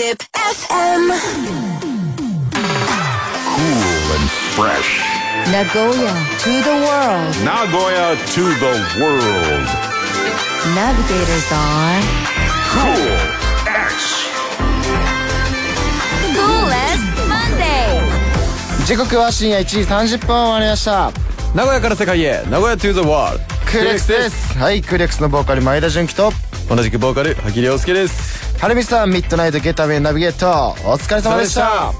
Zip FM Cool and fresh. Nagoya to the world. Nagoya to the world. Navigators on Cool X. Coolest Monday. 時刻は深夜1時30分終わりました名古屋から世界へ名古屋 to the world クーレックスですはいクーレックスのボーカル前田純喜と同じくボーカル萩亮介ですはるみさんミッドナイトゲッターウェイナビゲートお疲れ様でした。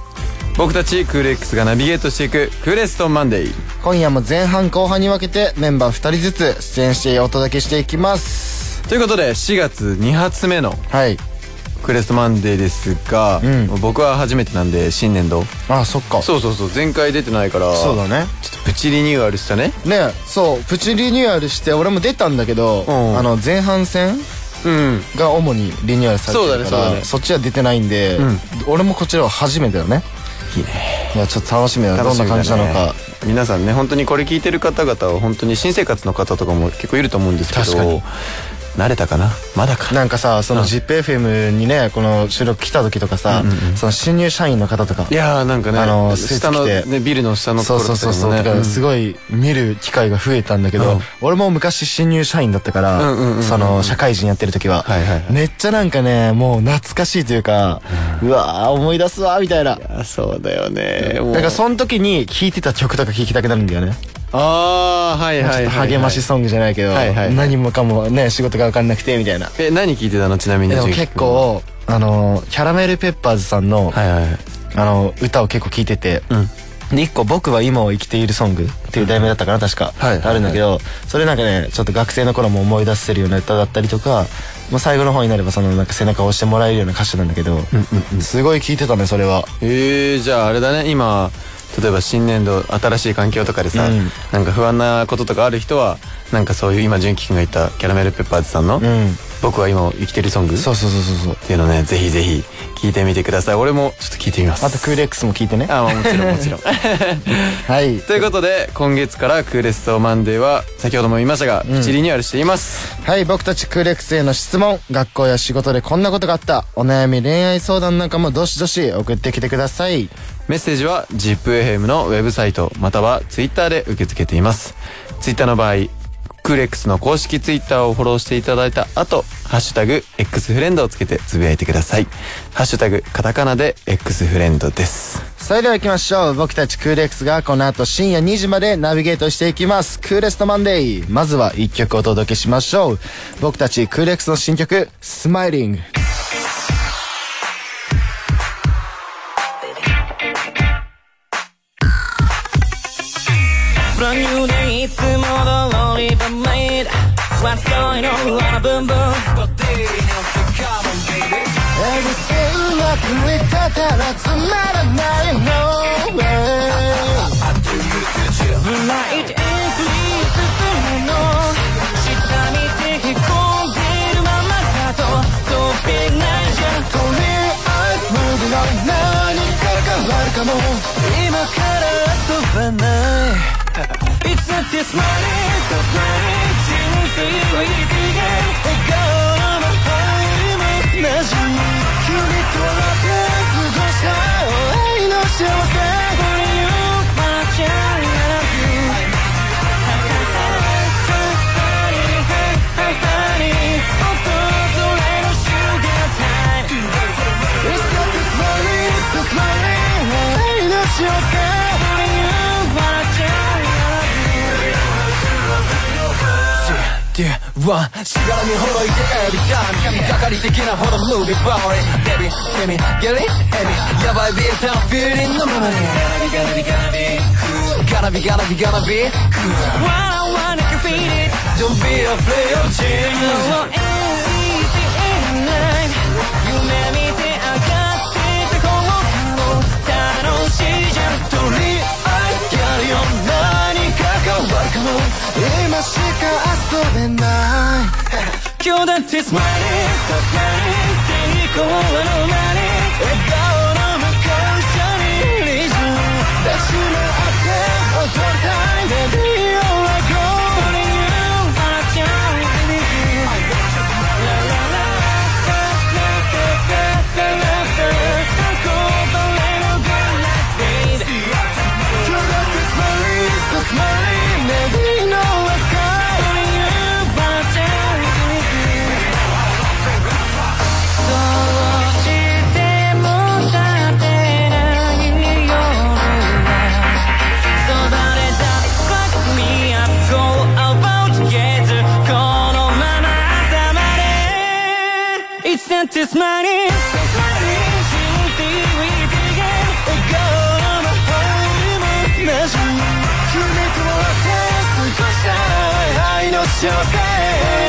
僕たちクール X がナビゲートしていくクーレストンマンデー今夜も前半後半に分けてメンバー2人ずつ出演してお届けしていきます。ということで4月2発目のはい。クーレストマンデーですが、ん。僕は初めてなんで新年度。あそっか。そうそうそう前回出てないからそうだね。ちょっとプチリニューアルしたね。ねそうプチリニューアルして俺も出たんだけど、ん。あの前半戦うんが主にリニューアルされてるからそうだねそっちは出てないんで、ん。俺もこちらは初めてだね。いいね。いやちょっと楽しみだなどんな感じなのか。皆さんね本当にこれ聞いてる方々は本当に新生活の方とかも結構いると思うんですけど確かに慣れたかな？まだか。なんかさその ZIPFM にねこの収録来た時とかさ、その新入社員の方とかいやーなんかねあの下のねビルの下のとそうころそうそう。そう、だからすいごい見る機会が増えたんだけど、うん。俺も昔新入社員だったから、その社会人やってる時は、めっちゃなんかねもう懐かしいというか、うわー思い出すわみたいな。あそうだよね。だからその時に聴いてた曲とか聴きたくなるんだよね、ああはいはい励ましソングじゃないけど、はいはい。はい何もかもね仕事が分かんなくてみたいな。え何聞いてたの？ちなみにでも結構あのキャラメルペッパーズさんの、はいはいはい。あの歌を結構聴いてて、うん。で一個「僕は今を生きているソング」っていう題名だったかな確か、あるんだけどそれなんかねちょっと学生の頃も思い出せるような歌だったりとか、まあ、最後の方になればそのなんか背中を押してもらえるような歌詞なんだけど、すごい聴いてたねそれは。えー、じゃああれだね今例えば新年度新しい環境とかでさ、うん。なんか不安なこととかある人はなんかそういう今純喜君が言ったキャラメルペッパーズさんの「うん。僕は今を生きてるソング」そうそうそうそうっていうのねぜひぜひ聞いてみてください。俺もちょっと聞いてみます。あとクーレックスも聴いてね。あまあもちろんもちろん。はい。ということで今月からクーレストマンデーは先ほども言いましたが、プチリニューアルしています。はい僕たちクーレックスへの質問学校や仕事でこんなことがあった。お悩み恋愛相談なんかもどしどし送ってきてくださいメッセージは ZIPFM のウェブサイトまたは Twitter で受け付けています。Twitter の場合クーレックスの公式 Twitter をフォローしていただいた後ハッシュタグ X フレンドをつけてつぶやいてください。ハッシュタグカタカナで X フレンドです。それでは行きましょう。僕たちクーレックスがこの後深夜2時までナビゲートしていきます。クーレストマンデーまずは1曲お届けしましょう。僕たちクーレックスの新曲「スマイリング」つも通り but made What's going on あブンブンうまくいってたらつまらないの Bright and please 進むの下見てへこんでるままだと飛べないじゃんとりあえずムーブが何か変わるかも今から遊ばない It's this money this money，情非为敌人，我够了吗？还没那是你。You ワンしがらみほどいてエビタイム神がかり的なほどムービーバーリーベビーケミゲリエミヤバいビーターフィーリングのままにガラビガラビガラビガラビガラビガラビ Wow, I wanna feel it Don't be afraid of change So easy and night 夢見今しか遊べない。今日だってスマイリースマイリー成功はのまに笑顔の向こう一緒にリズム。出しめ合って踊りたいレディオ smiling, so smiling 真実を言ってけ笑顔の入りも同じ夢とって過ごした愛の挑戦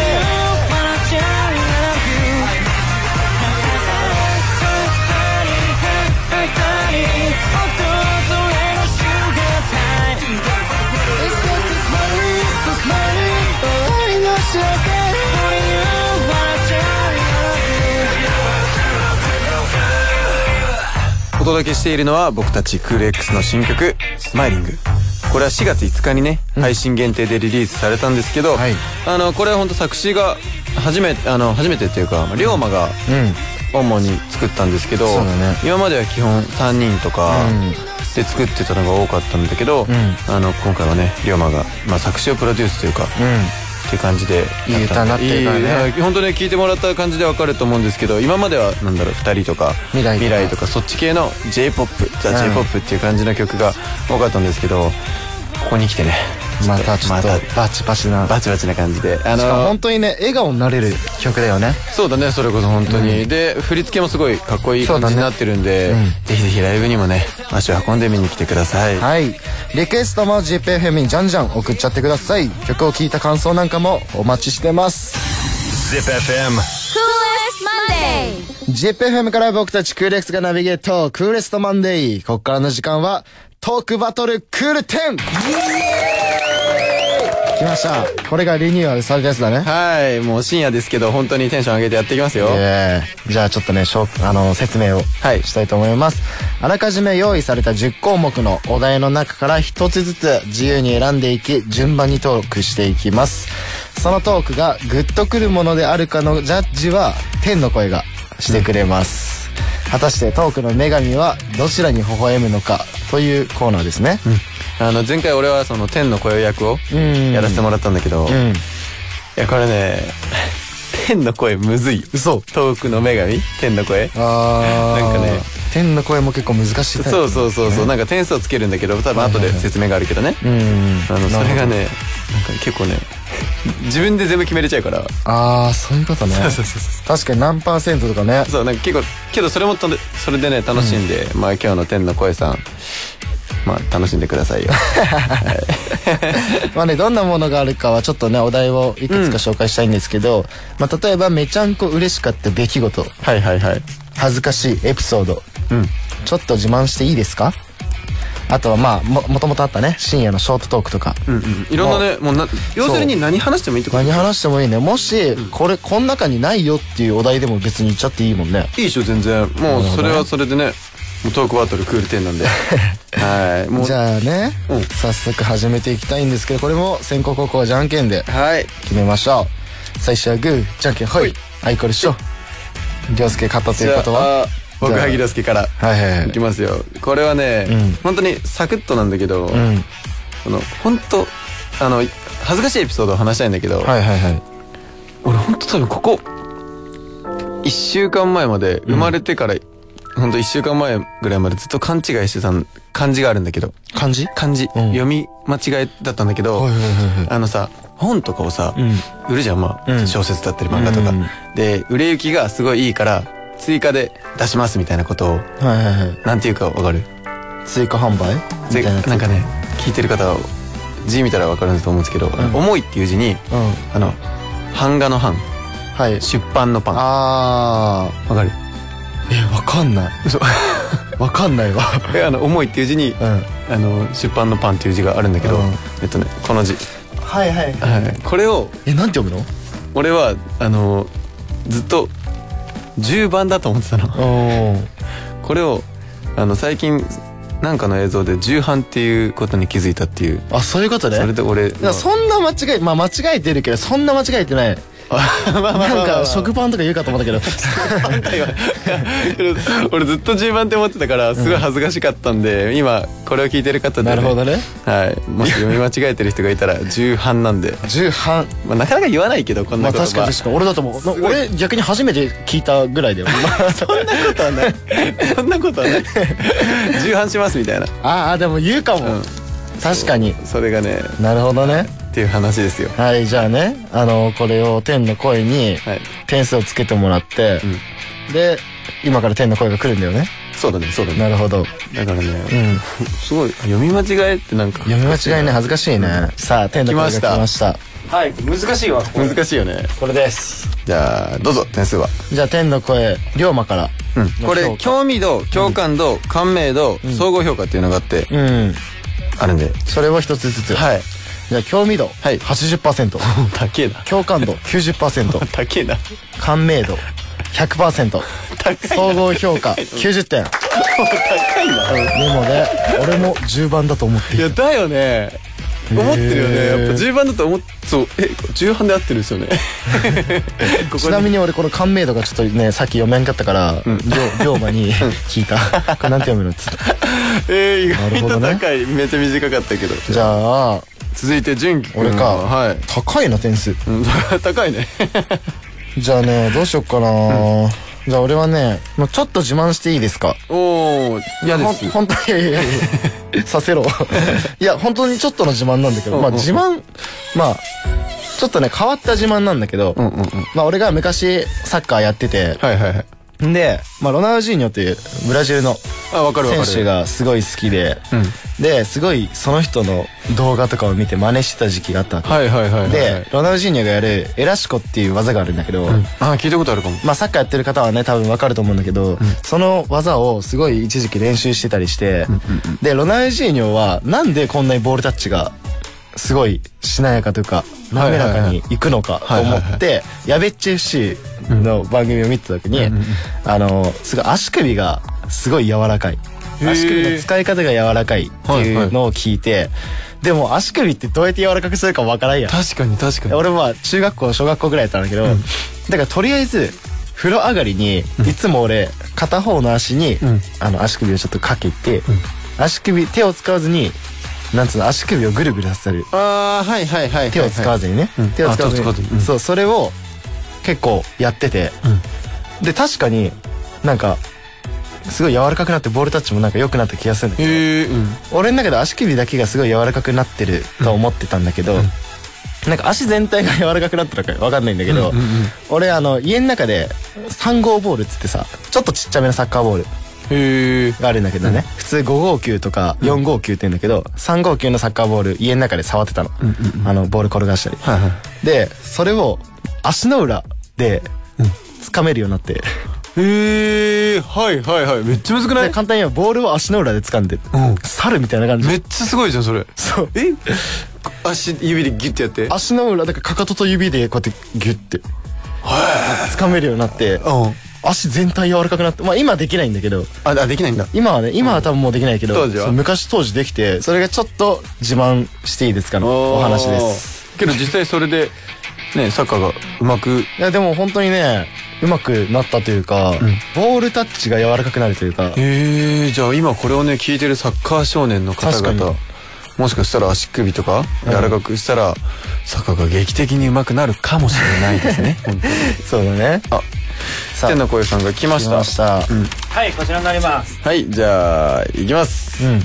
お届けしているのは僕たちクール X の新曲「スマイリング」これは4月5日にね、配信限定でリリースされたんですけど、はい。あのこれは本当作詞が初めてあの初めてっていうかまあ龍馬がうん。主に作ったんですけど、そうだね。今までは基本3人とかうん。で作ってたのが多かったんだけど、ん。あの今回はね龍馬が、まあ、作詞をプロデュースというか、っていう感じでいい歌になってるからね。い本当ね聞いてもらった感じでわかると思うんですけど今まではなんだろう2人とか未来とか。とかそっち系の j p o p ザ・うん j p o p っていう感じの曲が多かったんですけどここに来てねまたちょっとまバチバチなバチバチな感じで。あしかもの本当にね笑顔になれる曲だよね。そうだねそれこそ本当に、で振り付けもすごいかっこいい感じになってるんで、うん。ぜひぜひライブにもね足を運んで見に来てください。はい。リクエストも ZIPFM にじゃんじゃん送っちゃってください。曲を聴いた感想なんかもお待ちしてます。Zip FM. Coolest Monday. ZIPFM から僕たちクール X がナビゲートクーレストマンデーここからの時間はトークバトルクール10来ました。これがリニューアルされたやつだね。はいもう深夜ですけど本当にテンション上げてやっていきますよ、えーじゃあちょっとねしょうあの説明をはい。したいと思います、あらかじめ用意された10項目のお題の中から1つずつ自由に選んでいき順番にトークしていきます。そのトークがグッとくるものであるかのジャッジは天の声がしてくれます、果たしてトークの女神はどちらに微笑むのかというコーナーですねあの前回俺はその天の声役をうん。やらせてもらったんだけど、いうん。やこれね 天の声むずい。嘘。トークの女神？天の声？あー。なんかね。天の声も結構難しいタイプ。そうそうそうそう。なんか点数をつけるんだけど多分後で説明があるけどね。うん。あのそれがねなんか結構ね自分で全部決めれちゃうから。ああそういうことね。そうそうそう確かに何パーセントとかね。そうなんか結構けどそれもとねそれでね楽しんで、まあ今日の天の声さんまあ楽しんでくださいよ。まあねどんなものがあるかはちょっとねお題をいくつか紹介したいんですけど、まあ例えばめちゃんこ嬉しかった出来事。はいはいはい。恥ずかしいエピソード。うん。ちょっと自慢していいですか？あとはまあももともとあったね深夜のショートトークとか、うんうんいろんなねもうな要するに何話してもいいってこと何話してもいいね。もしこれこの中にないよっていうお題でも別に言っちゃっていいもんね。いいでしょ全然。もうそれはそれでね。もうトークバトルクール10なんで。はい。もう。じゃあね、うん。早速始めていきたいんですけどこれも先攻後攻はじゃんけんではい。決めましょう。最初はグーじゃんけんほい。あい。これしょ涼介勝ったということは？僕萩之介からはいはいはい。いきますよ。これはね、うん。本当にサクッとなんだけど、うん。あの本当あの恥ずかしいエピソードを話したいんだけど、はいはいはい。俺本当多分ここ1週間前まで生まれてから、本当1週間前ぐらいまでずっと勘違いしてた漢字があるんだけど。漢字？漢字、うん。読み間違いだったんだけど、あのさ本とかをさ、うん。売るじゃんまあ、うん。小説だったり漫画とか、うんで売れ行きがすごいいいから追加で出しますみたいなことをはいはいはい。なんていうかわかる？追加販売？みぜたいな。なんかね聞いてる方は字見たらわかると思うんですけど「重い」っていう字にうん。あの版画の版。はい。出版のパンわあかる？ーえわかんない。嘘。わかんないわ。えあの重いっていう字にうん。あの出版のパンっていう字があるんだけど、うん。えっとねこの字、はいはい。はい、これをえなんて読むの？俺はあのずっと10番だと思ってたの。これをあの最近なんかの映像で重版っていうことに気づいたっていう。あそういうことね。それで俺そんな間違いまあ間違えてるけどそんな間違えてないなんか食パンとか言うかと思ったけど。俺ずっと10番って思ってたからすごい恥ずかしかったんで、今これを聞いてる方で、なるほどね。はい、もし読み間違えてる人がいたら重版なんで、重版。まあ、なかなか言わないけどこんまあなこと。確かに確かに。俺だともう。な俺逆に初めて聞いたぐらいだよ。そんなことはない。そんなことはない。重版しますみたいな。ああでも言うかも、うん。確かに。それがね。なるほどねっていう話ですよ。はいじゃあねあのこれを天の声にはい。点数をつけてもらって、で今から天の声が来るんだよね。そうだねそうだね。なるほど。だからね、うん。すごい読み間違えってなんか読み間違いね恥ずかしいね。さあ天の声が来ました。はい難しいわ難しいよね。これです。じゃあどうぞ点数は。じゃあ天の声龍馬から。うん。これ興味度共感度感銘度総合評価っていうのがあってうん。あるんで。それを一つずつ。はいじゃあ興味度はい。80% 高えな。共感度90% 高えな。感銘度100%高い総合評価90点。高いなメモで俺も10番だと思っている。いやだよね。思ってるよね。やっぱ10番だと思っそうえ10番で合ってるんですよね。ここちなみに俺この感銘度がちょっとねさっき読めんかったから龍龍馬に聞いた。これなんて読むのっつってえー、意なるほどね。外と高い。めっちゃ短かったけど。じゃあ続いて純喜君。俺か。はい。高いな点数。うん。高いね。じゃあねどうしよっかな。じゃあ俺はねもうちょっと自慢していいですか？おお嫌です。本当にいやいやいや。させろ。いや本当にちょっとの自慢なんだけどまあ自慢まあちょっとね変わった自慢なんだけどうんうんうん。まあ俺が昔サッカーやっててはいはいはいで、まあ、ロナウジーニョというブラジルの選手がすごい好きで、ですごいその人の動画とかを見て真似してた時期があったわけ、はいはいはいはいでロナウジーニョがやるエラシコっていう技があるんだけど、あ聞いたことあるかも。まあサッカーやってる方はね多分わかると思うんだけど、その技をすごい一時期練習してたりして、でロナウジーニョはなんでこんなにボールタッチがすごいしなやかというか滑らかにいくのかと思ってやべっち FC の番組を見てた時に、あのすごい足首がすごい柔らかい。ー。足首の使い方が柔らかいっていうのを聞いて、でも足首ってどうやって柔らかくするかわからんやん。確かに確かに。俺は中学校小学校ぐらいやったんだけど、だからとりあえず風呂上がりに、いつも俺片方の足に、あの足首をちょっとかけて、足首手を使わずになんつうの足首をぐるぐるさせるああはいはいはいはい手を使わずにね、うん。手を使わずに。うん。そうそれを結構やってて、で確かになんかすごい柔らかくなってボールタッチもなんか良くなった気がするんだけど。ん。俺の中で足首だけがすごい柔らかくなってると思ってたんだけど、なんか足全体が柔らかくなったのか分かんないんだけど、俺あの家の中で3号ボールっつってさちょっとちっちゃめのサッカーボールがあるんだけどね、普通5号球とか4号球って言うんだけど、3号球のサッカーボール家の中で触ってたの、あのボール転がしたり、はいはい。でそれを足の裏で掴めるようになって、へえはいはいはい。めっちゃむずくない？で簡単に言えばボールを足の裏で掴んで、うん。猿みたいな感じ。めっちゃすごいじゃんそれ。そう。え？足指でギュッてやって。足の裏だからかかとと指でこうやってギュッて掴めるようになって。うん足全体柔らかくなってまあ今はできないんだけどああできないんだ。今はね今は多分もうできないけど、当時は。昔当時できてそれがちょっと自慢していいですかのお話です。けど実際それでねサッカーがうまくいやでも本当にねうまくなったというか、ボールタッチが柔らかくなるというか。へえじゃあ今これをね聞いてるサッカー少年の方々に。もしかしたら足首とか柔らかくしたら、サッカーが劇的に上手くなるかもしれないですね。本当にそうだね。あさ天の声さんが来ました。来ました。はいこちらになります。はいじゃあいきます、うん。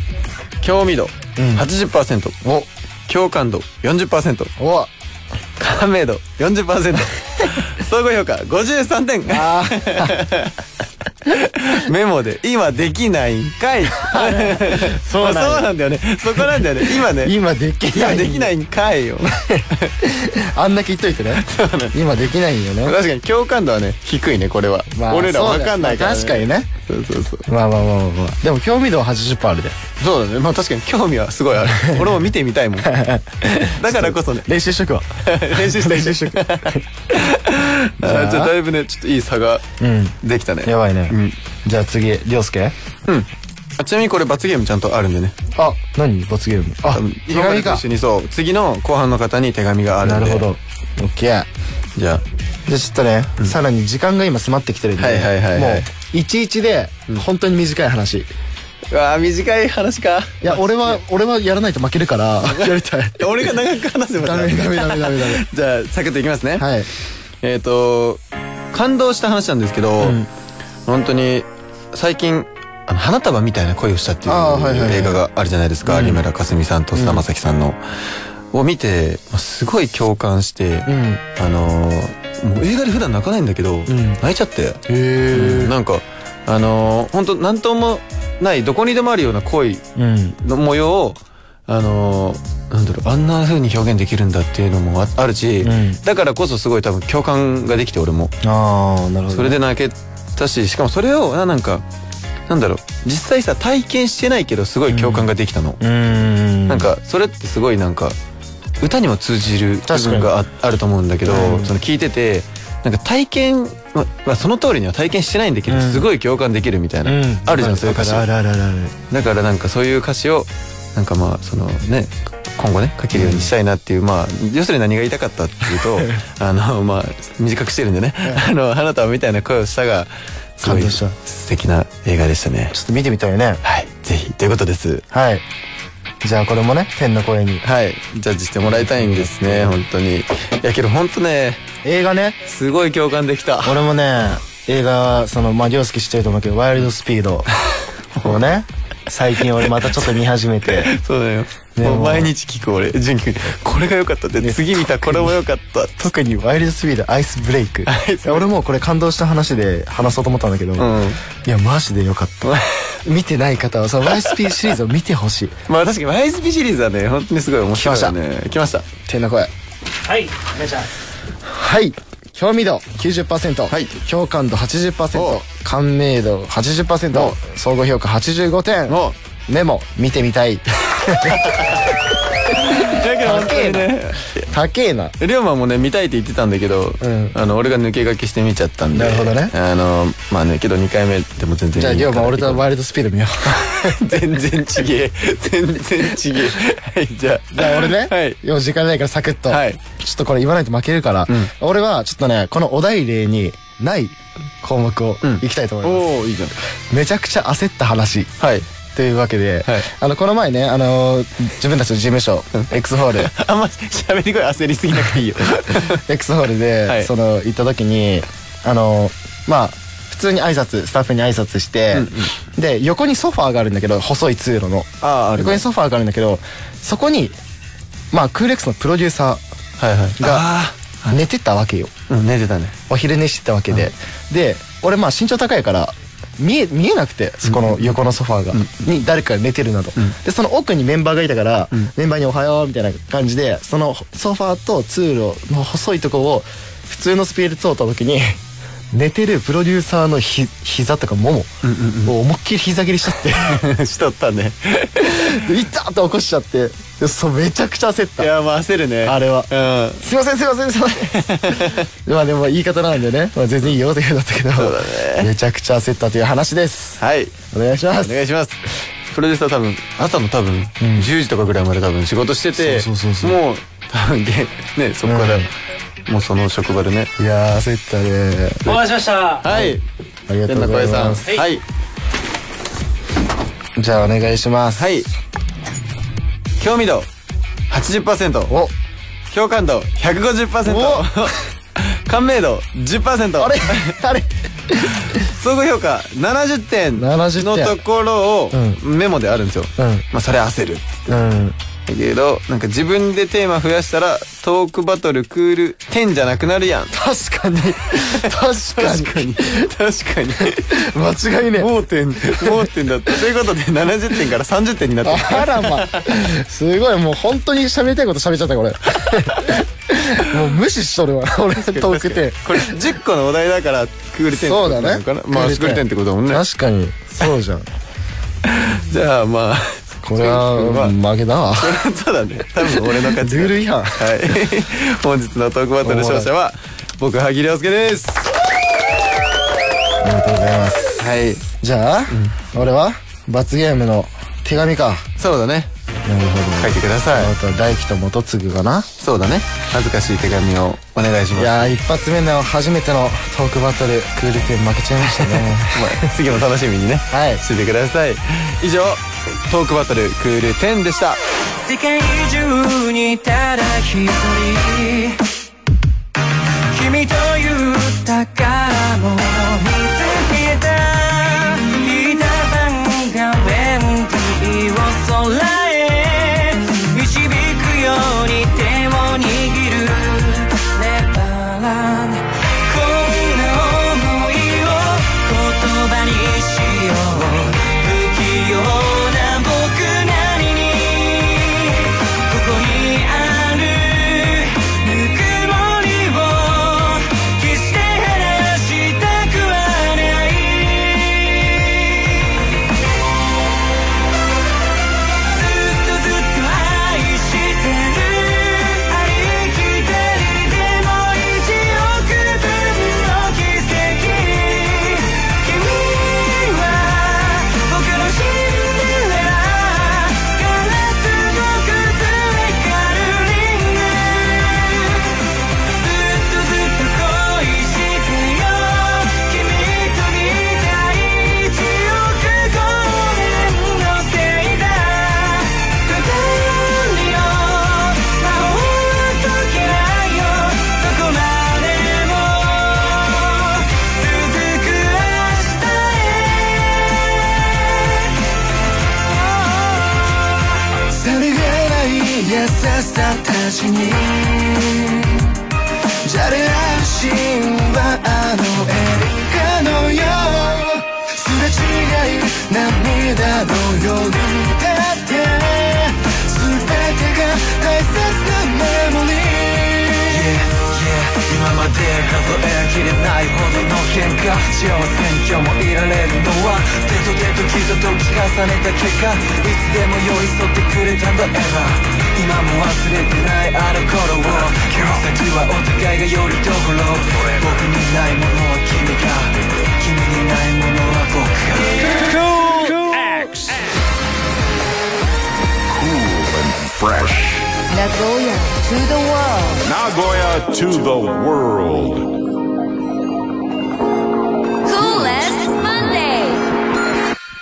興味度、ん。80%お。共感度40%お感銘度40%総合評価53点。あ メモで今できないんかい。そうなんだそうなんだよね。そこなんだよね。今ね。今できない。今できないんかいよ。あんだけ言っといてね。今できないんよね。確かに共感度はね低いねこれは、まあ俺らわかんないから、確かにね。そうそうそう。まあまあまあまあまあ。でも興味度は80%あるで。そうだね。まあ確かに興味はすごいある。俺も見てみたいもん。だからこそね。練習しとくわ練習して練習して。あー。じゃあだいぶねちょっといい差がうん。できたね。やばいね、うん。じゃあ次涼介？あちなみにこれ罰ゲームちゃんとあるんでね。あ何？罰ゲーム？あ手紙か。一緒にそう。次の後半の方に手紙があるんで。なるほど。オッケー。じゃあ。じゃあちょっとね、さらに時間が今迫ってきてるんで、はいはいはいはいもう11で本当に短い話、いうわー短い話か。や俺は俺はやらないと負けるから やりたい。俺が長く話せばダメダメダメダメダメ。じゃあサクッといきますね。はい。えっと感動した話なんですけど、ん。本当に最近あの花束みたいな恋をしたっていう映画があるじゃないですか、有村架純さんと菅田将暉さんの、を見てまあすごい共感して、うん。あのーもう映画で普段泣かないんだけど、ん。泣いちゃって、へえなんかあのー、本当なんともないどこにでもあるような恋うん。の模様をあのー、なんだろうあんな風に表現できるんだっていうのもああるし、うん。だからこそすごい多分共感ができて俺も。ああなるほどね。それで泣けたししかもそれをあなんかなんだろう実際さ体験してないけどすごい共感ができたの、うーん。なんかそれってすごいなんか歌にも通じる部分がああると思うんだけど、うん。その聞いててなんか体験ままあその通りには体験してないんだけど、うん。すごい共感できるみたいな、うん。あるじゃんそういう歌詞。あるあるあるある。だからなんかそういう歌詞をなんかまあそのね今後ね書けるようにしたいなっていう、まあ要するに何が言いたかったっていうと あのまあ短くしてるんでね「あの花束みたいな声をした」がすごい感動した。素敵な映画でしたね。ちょっと見てみたいね。はい。ぜひ。ということです。はいじゃあこれもね天の声に。はい。ジャッジしてもらいたいんですね本当に。いやけど本当ね映画ね。すごい共感できた。俺もね映画そのまあ涼介知ってると思うけどワイルドスピード。をね最近俺またちょっと見始めて。そうだよ。ねも。う毎日聞く俺。純君これが良かったって。次見たこれも良かった。特にワイルドスピードアイスブレイク。俺もこれ感動した話で話そうと思ったんだけど、うん。いやマジでよかった。見てない方はそのワイスピシリーズを見てほしい。まあ確かに YSP シリーズはね本当にすごい面白いよね。来ました。天の声。はいお願いします。はい。興味度90%、はい。共感度80%お感銘度80%お。総合評価85点。お。メモ見てみたい。だ けど本当にね。高えな。龍馬もね見たいって言ってたんだけど、ん。あの俺が抜け駆けして見ちゃったんでなるほどね。あのまあねけど2回目でも全然じゃあ龍馬俺とワイルドスピード見よう。全然ちげえ。全然ちげえ。はいじゃあ。じゃあ俺ね、はい。よ時間ないからサクッと、はい。ちょっとこれ言わないと負けるから、俺はちょっとねこのお題例にない項目をん。いきたいと思います、おおいいじゃん。めちゃくちゃ焦った話。はいというわけで、はい。あのこの前ねあの自分たちの事務所 X ホール。あんま喋り声焦りすぎなくていいよ。X ホールで、はい。その行った時にあのまあ普通に挨拶スタッフに挨拶して、で横にソファーがあるんだけど細い通路の。ああ横にソファーがあるんだけどそこにまあクーレックスのプロデューサはいはい。ー。が寝てたわけよ。うん寝てたね。お昼寝してたわけで、で俺まあ身長高いから見え見えなくてそこの横のソファーが、に誰かが寝てるなど、でその奥にメンバーがいたから、メンバーに「おはよう」みたいな感じでそのソファーと通路の細いとこを普通のスピード通った時に寝てるプロデューサーのひ膝とかももを思いっきり膝蹴りしちゃって。しとったね。で 痛って起こしちゃって。でそうめちゃくちゃ焦った。いやまあ焦るね。あれは。うん。すいませんすいませんすいません。まあでも言い方なんでね、まあ、全然いいよって言うんだったけどめちゃくちゃ焦ったという話です。はい。お願いします。お願いします。プロデューサー多分朝の多分10時とかぐらいまで多分仕事しててもう多分げねそこからもうその職場でね。いやー焦ったね。お待たせしました。はい。ありがとうございます。はい。じゃあお願いします。はい。興味度80%お。共感度150% 感銘度10%あれ？あれ？総合評価70点70の点。ところをメモであるんですよ、うん。まあそれ焦る。うんだけどなんか自分でテーマ増やしたらトークバトルクール10じゃなくなるやん。確かに。確かに。確かに。間違いね盲点盲点だった。ということで70点から30点になってる。あらまあ。すごい。もう本当に喋りたいこと喋っちゃったこれ。もう無視しとるわ。俺トークテこれ10個のお題だからクール10そうだねってことなのかなまあクール10ってことだもんね。確かに。そうじゃん。じゃあまあこれは負けだわ。そうだね多分俺の勝ちルール違反はい。本日のトークバトル勝者は僕萩亮介です。ありがとうございます。はい。じゃあ、俺は罰ゲームの手紙か。そうだねなるほど。書いてください。あと大輝と元次かな。そうだね。恥ずかしい手紙をお願いします。いやー一発目の初めてのトークバトルクール10負けちゃいましたね。まあ次も楽しみにね。はい。しててください。以上トークバトルクール10でした。世界中にただ一人。君という宝物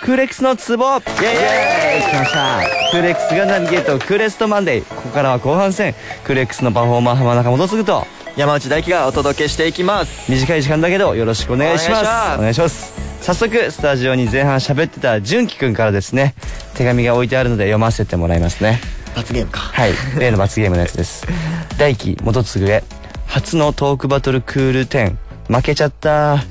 クーレックスのツボ。イエーイ。来ました。クーレックスがナビゲートクーレストマンデー。ここからは後半戦。クーレックスのパフォーマー浜中元次と。山内大輝がお届けしていきます。短い時間だけどよろしくお願いします。お願いします。早速スタジオに前半喋ってた純喜くんからですね。手紙が置いてあるので読ませてもらいますね。罰ゲームか。はい。例の罰ゲームのやつです。大輝元次へ初のトークバトルクール10負けちゃった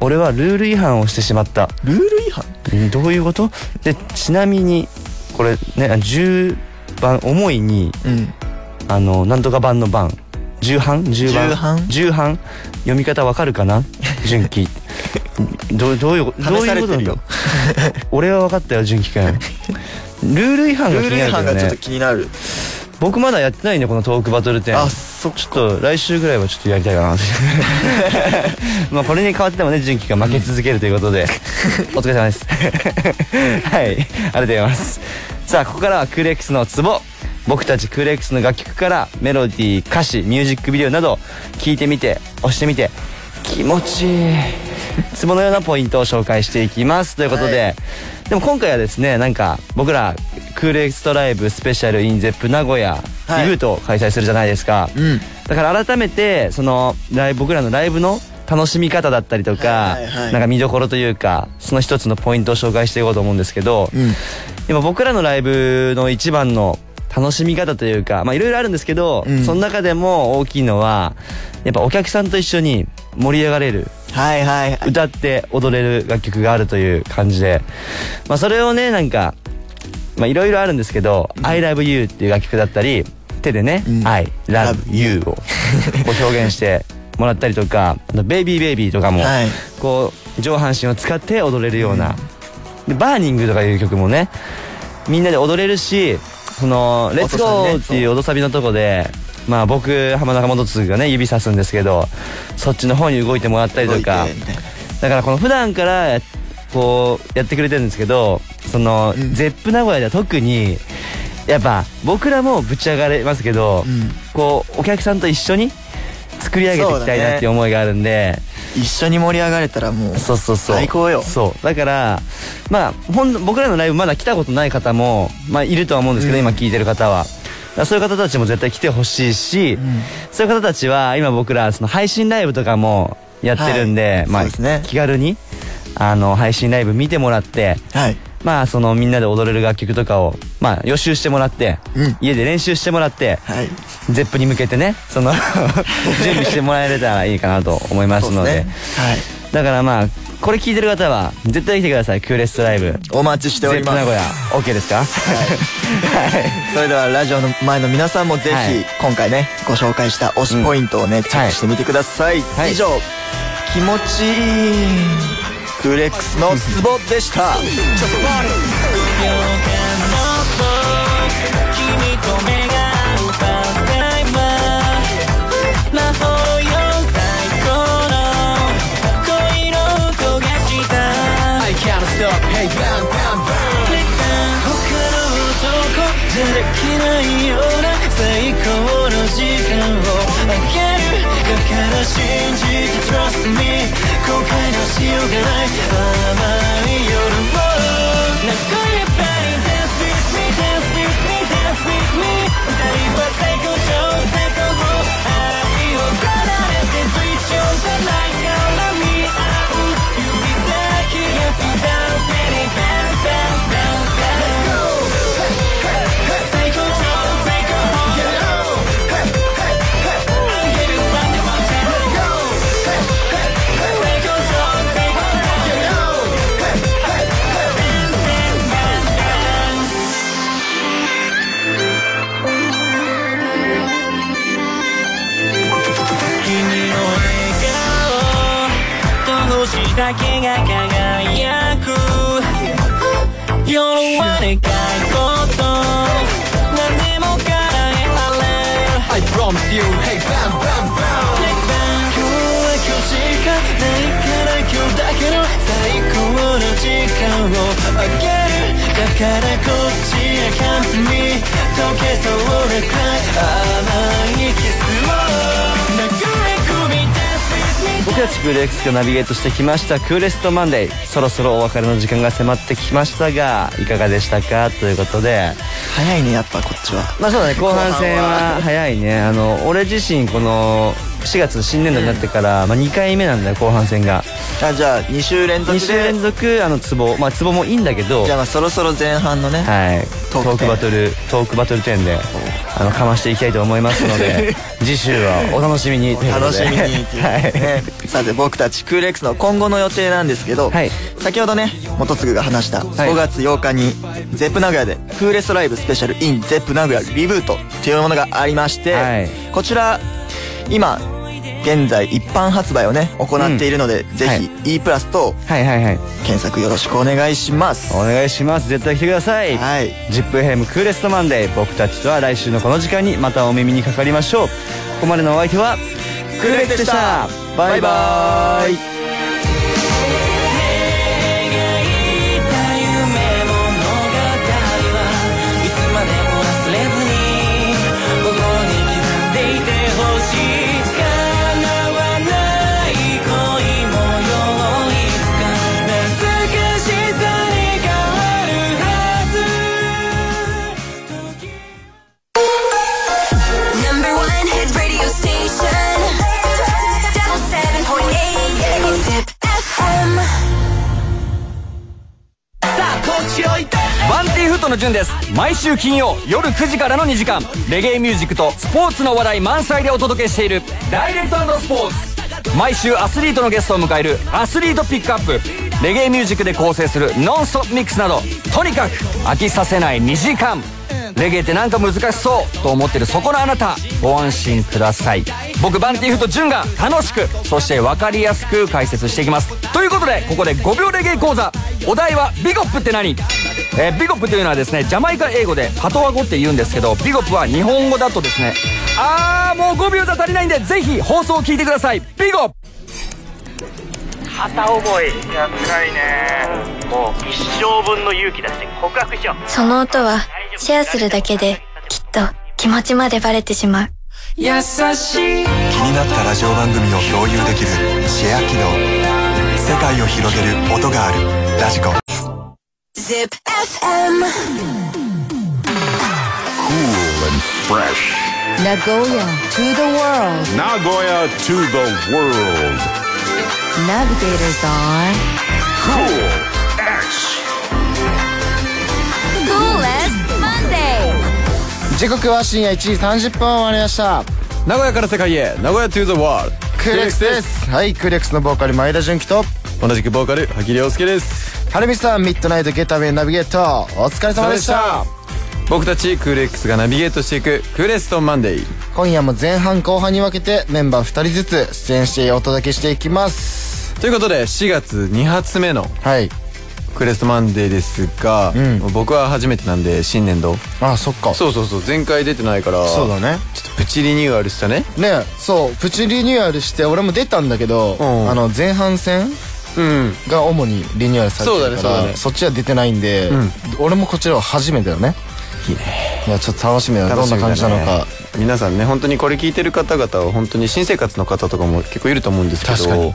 俺はルール違反をしてしまった。ルール違反？んどういうこと？でちなみにこれね10番重いにうん。あのなんとか版の版？重版重版？重版？読み方わかるかな？純喜。どうどういうどういうことれてるよ俺は分かったよ純喜くん。ルール違反が気ルール違になるけど反がちょっとね気になる僕まだやってないねこのトークバトル展。あそっちょっと来週ぐらいはちょっとやりたいかな。まあこれに変わってもね純喜が負け続けるということで、お疲れ様です。はいありがとうございます。さあここからはクーレックスのツボ。僕たちクーレックスの楽曲からメロディー歌詞ミュージックビデオなど聞いてみて押してみて気持ちいい。ツボのようなポイントを紹介していきます。ということで、でも今回はですねなんか僕らクールエクストライブスペシャル in ゼップ名古屋はい。リブートを開催するじゃないですか、うん。だから改めてそのライブ僕らのライブの楽しみ方だったりとか、はいはいはい。なんか見どころというかその一つのポイントを紹介していこうと思うんですけど、うん。今僕らのライブの一番の楽しみ方というかまあいろいろあるんですけど、うん。その中でも大きいのはやっぱお客さんと一緒に盛り上がれる。はいはい。はい歌って踊れる楽曲があるという感じで、まあ、それをねなんかまあいろいろあるんですけど「I love you」っていう楽曲だったり手でね「うん。I love you」をこう表現して もらったりとかあと「ベイビーベイビー」とかもはい。こう上半身を使って踊れるような「でバーニング」とかいう曲もねみんなで踊れるしその「レッツゴー」っていう踊サビのとこでまあ僕浜中元次がね指さすんですけどそっちの方に動いてもらったりとか。だからこの普段からやこうやってくれてるんですけどその、うん。ゼップ名古屋では特にやっぱ僕らもぶち上がれますけど、うん。こうお客さんと一緒に作り上げていきたいなっていう思いがあるんで一緒に盛り上がれたらもうそうそうそう。最高よ。そう。だからまあほん僕らのライブまだ来たことない方も、まあ、いるとは思うんですけど、うん。今聞いてる方は。そういう方たちも絶対来てほしいし、そういう方たちは今僕らその配信ライブとかもやってるんで、はい。まあね。気軽にあの配信ライブ見てもらってはいまあそのみんなで踊れる楽曲とかをまあ予習してもらって、うん。家で練習してもらって、はい。ゼップに向けてねその 準備してもらえたらいいかなと思いますので。ですね。はい。だからまあこれ聞いてる方は絶対来てくださいクーレストライブ。お待ちしております。ゼップ名古屋 OK ですか？はい。それではラジオの前の皆さんもぜはい。ひ今回ねご紹介した推しポイントをねチェックしてみてください。はい。以上気持ちいいクレックスのツボでした。君と目が合うパータイマー魔法よ最高の恋の音がした。I can't stop hey bam bam bam 他の男じゃできないような最高の時間を。あげるだから信じて Trust me 後悔のしようがない。たちクール X がナビゲートしてきました。クーレストマンデー。そろそろお別れの時間が迫ってきましたがいかがでしたか？ということで。早いねやっぱこっちは。まあそうだね。後半戦は早いね。あの俺自身この4月新年度になってから、まあ、2回目なんだよ後半戦が。あじゃあ2週連続2で週連続あのツボ。まあツボもいいんだけど。じゃあまあそろそろ前半のねはい。トトークークバトルトークバトル10であのかましていきたいと思いますので 次週はお楽しみにということで。楽しみにっていうはい。ねさて僕たちクール X の今後の予定なんですけど、はい。先ほどね元次が話した5月8日にゼップ名古屋でクーレストライブスペシャル in ゼップ名古屋リブートというものがありまして、はい。こちら今現在一般発売をね行っているので、ぜはひ E プラスとはいはいはい。検索よろしくお願いします。お願いします。絶対来てください。はい。ZIPFM クーレストマンデー僕たちとは来週のこの時間にまたお耳にかかりましょう。ここまでのお相手はクーレスでした。バイバーイバンティーフットの順です。毎週金曜夜9時からの2時間。レゲエミュージックとスポーツの話題満載でお届けしている。ダイレクトスポーツ。毎週アスリートのゲストを迎える。アスリートピックアップ。レゲエミュージックで構成する。ノンストップミックスなど。とにかく飽きさせない2時間。レゲエってなんか難しそうと思ってる。そこのあなたご安心ください。僕バンティーフット順が楽しくそして分かりやすく解説していきます。ということでここで5秒レゲエ講座。お題はビゴップって何？えービゴップというのはですねジャマイカ英語でパトワ語って言うんですけどビゴップは日本語だとですねあーもう5秒じゃ足りないんでぜひ放送を聞いてください。ビゴップ。片思いいや辛いね。もう一生分の勇気出して告白しよう。その音はシェアするだけできっと気持ちまでバレてしまう。優しい。気になったラジオ番組を共有できるシェア機能。世界を広げる音があるラジコ Zip FM. Cool and fresh. Nagoya to the world. Nagoya to the world. Navigators on Cool X. Coolest Monday. 時刻は深夜1時30分を回りました名古屋から世界へ名古屋 to the world クーレックスですはいクーレックスのボーカル前田純喜と同じくボーカル萩亮介ですはるみさんミッドナイトゲッターメンナビゲートお疲れ様でした。僕たちクール X がナビゲートしていくクーレストンマンデー今夜も前半後半に分けてメンバー2人ずつ出演してお届けしていきます。ということで4月2発目のはい。クーレストマンデーですが、僕は初めてなんで新年度。あそっか。そうそうそう前回出てないからそうだね。ちょっとプチリニューアルしたね。ねそうプチリニューアルして俺も出たんだけど、ん。あの前半戦うんが主にリニューアルされてるからそっちは出てないんで、うん。俺もこちらは初めてだね。いいね。いやちょっと楽しみだね。どんな感じなのか。皆さんね本当にこれ聞いてる方々は本当に新生活の方とかも結構いると思うんですけど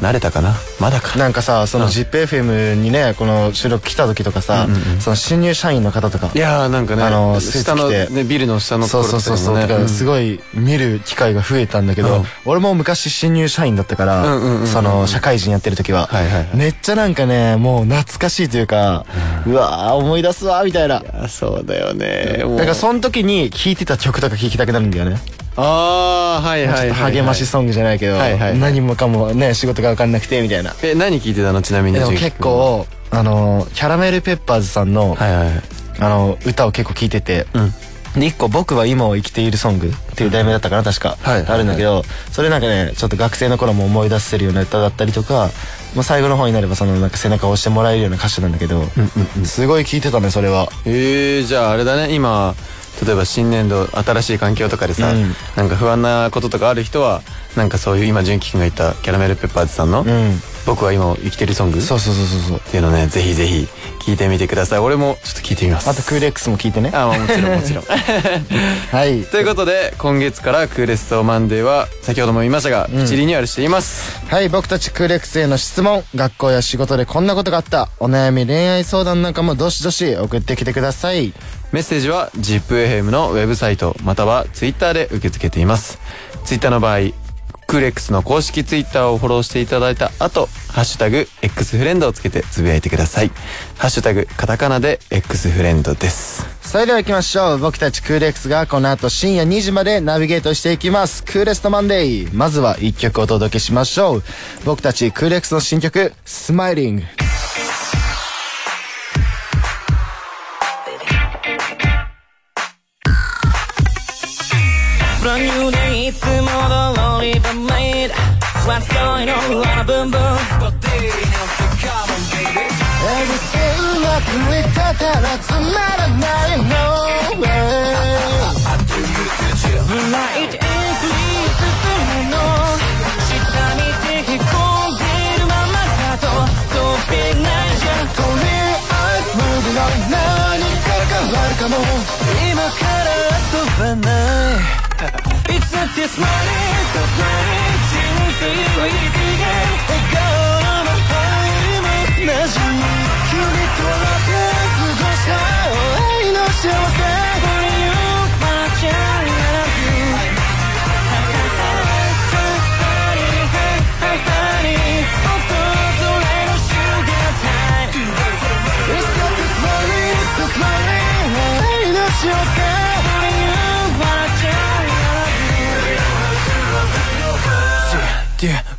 慣れたかな？まだか。なんかさその ZIPFM にねこの収録来た時とかさ、その新入社員の方とかいやーなんかねあの下の、ね、ビルの下のそうそうそうそう、だからすごい見る機会が増えたんだけど、うん。俺も昔新入社員だったから、その社会人やってる時は、はいはいはい。めっちゃなんかねもう懐かしいというか、うわー思い出すわみたいな。あそうだよね。だからその時に聴いてた曲とか聴きたくなるんだよねああはいはい励ましソングじゃないけど、はいはい。はい何もかもね仕事が分かんなくてみたいな。え何聞いてたの？ちなみにでも結構あのキャラメルペッパーズさんの,、あの歌を結構聴いてて、で一個「僕は今を生きているソング」っていう題名だったかな確か、あるんだけどそれなんかねちょっと学生の頃も思い出せるような歌だったりとか、まあ、最後の方になればそのなんか背中を押してもらえるような歌詞なんだけど、すごい聴いてたねそれは。えー、じゃああれだね今例えば新年度新しい環境とかでさ、うん。なんか不安なこととかある人はなんかそういう今純喜くんが言ったキャラメルペッパーズさんの、うん。僕は今を生きてるソングそうそうそうそうっていうのねぜひぜひ聞いてみてください。俺もちょっと聞いてみます。あとクール X も聞いてね。あまあもちろんもちろん。はい。ということで今月からクーレストマンデーは先ほども言いましたが、プチリニューアルしています。はい僕たちクール X への質問学校や仕事でこんなことがあった。お悩み恋愛相談なんかもどしどし送ってきてください。メッセージは ZIPFM のウェブサイトまたは Twitter で受け付けています。Twitter の場合クーレックスの公式 Twitter をフォローしていただいた後ハッシュタグ X フレンドをつけてつぶやいてください。ハッシュタグカタカナで X フレンドです。それでは行きましょう。僕たちクール X がこの後深夜2時までナビゲートしていきます。クーレストマンデー。まずは1曲お届けしましょう。僕たちクール X の新曲スマイリング Brand new day いつも通り but made What's going on あらブンブン But they have to come on baby えぐせうまくいってたらつまらない。No way ブライトエンプリー進むの。下見てへこんでるままだと。飛べないじゃん。とりあえずムーブの何か変わるかも。今から遊ばない。いつだってスマイルとスマ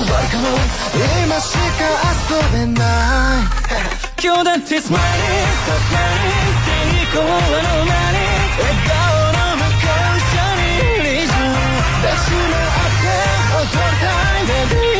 今しか遊べない。今日だってスマイルスマイル成功の何笑顔の向かうシャニーリズム。出しまって踊りたい Baby,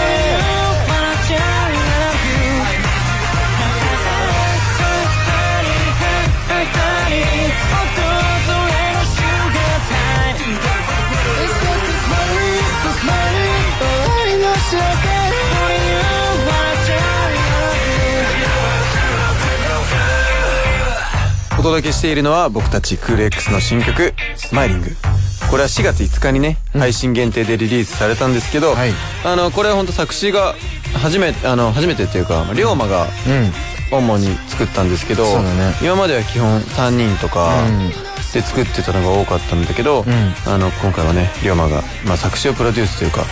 お届けしているのは僕たちクール X の新曲「スマイリング」これは4月5日にね、配信限定でリリースされたんですけど、あのこれは本当作詞が初めてあの初めてっていうか龍馬が主に作ったんですけど、そうだね。今までは基本3人とかで作ってたのが多かったんだけど、あの今回はね龍馬が、まあ、作詞をプロデュースというか、